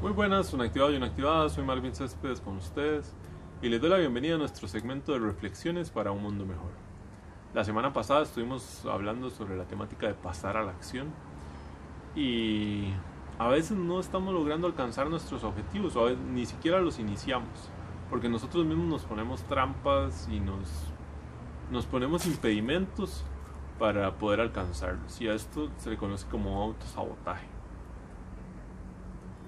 Muy buenas, una activada y una activada, soy Marvin Céspedes con ustedes y les doy la bienvenida a nuestro segmento de reflexiones para un mundo mejor. La semana pasada estuvimos hablando sobre la temática de pasar a la acción y a veces no estamos logrando alcanzar nuestros objetivos o ni siquiera los iniciamos porque nosotros mismos nos ponemos trampas y nos, nos ponemos impedimentos para poder alcanzarlos y a esto se le conoce como autosabotaje.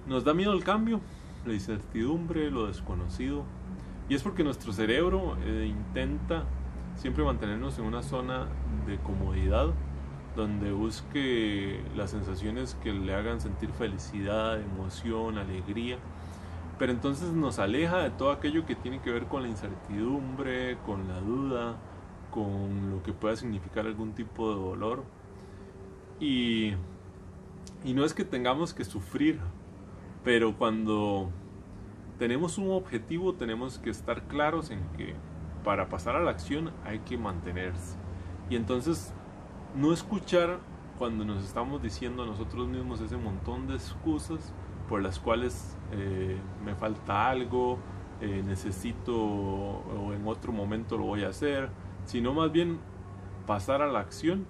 Nos da miedo el cambio, la incertidumbre, lo desconocido. Y es porque nuestro cerebro eh, intenta siempre mantenernos en una zona de comodidad donde busque las sensaciones que le hagan sentir felicidad, emoción, alegría. Pero entonces nos aleja de todo aquello que tiene que ver con la incertidumbre, con la duda, con lo que pueda significar algún tipo de dolor. Y, y no es que tengamos que sufrir pero cuando tenemos un objetivo tenemos que estar claros en que para pasar a la acción hay que mantenerse. Y entonces no escuchar cuando nos estamos diciendo a nosotros mismos ese montón de excusas por las cuales eh, me falta algo, eh, necesito o en otro momento lo voy a hacer, sino más bien pasar a la acción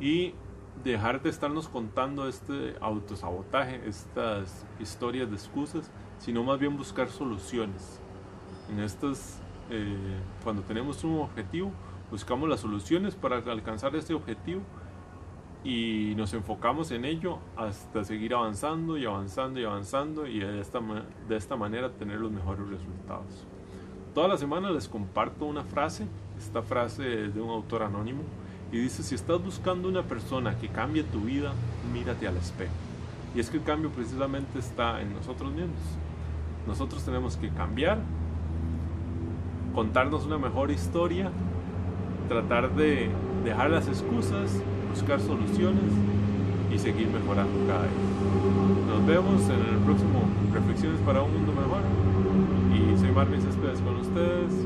y dejar de estarnos contando este autosabotaje, estas historias de excusas, sino más bien buscar soluciones. En estas, eh, cuando tenemos un objetivo, buscamos las soluciones para alcanzar ese objetivo y nos enfocamos en ello hasta seguir avanzando y avanzando y avanzando y de esta, de esta manera tener los mejores resultados. Toda la semana les comparto una frase, esta frase es de un autor anónimo, y dice, si estás buscando una persona que cambie tu vida, mírate al espejo. Y es que el cambio precisamente está en nosotros mismos. Nosotros tenemos que cambiar, contarnos una mejor historia, tratar de dejar las excusas, buscar soluciones y seguir mejorando cada día. Nos vemos en el próximo Reflexiones para un Mundo Mejor. Y soy Marvin Céspedes con ustedes.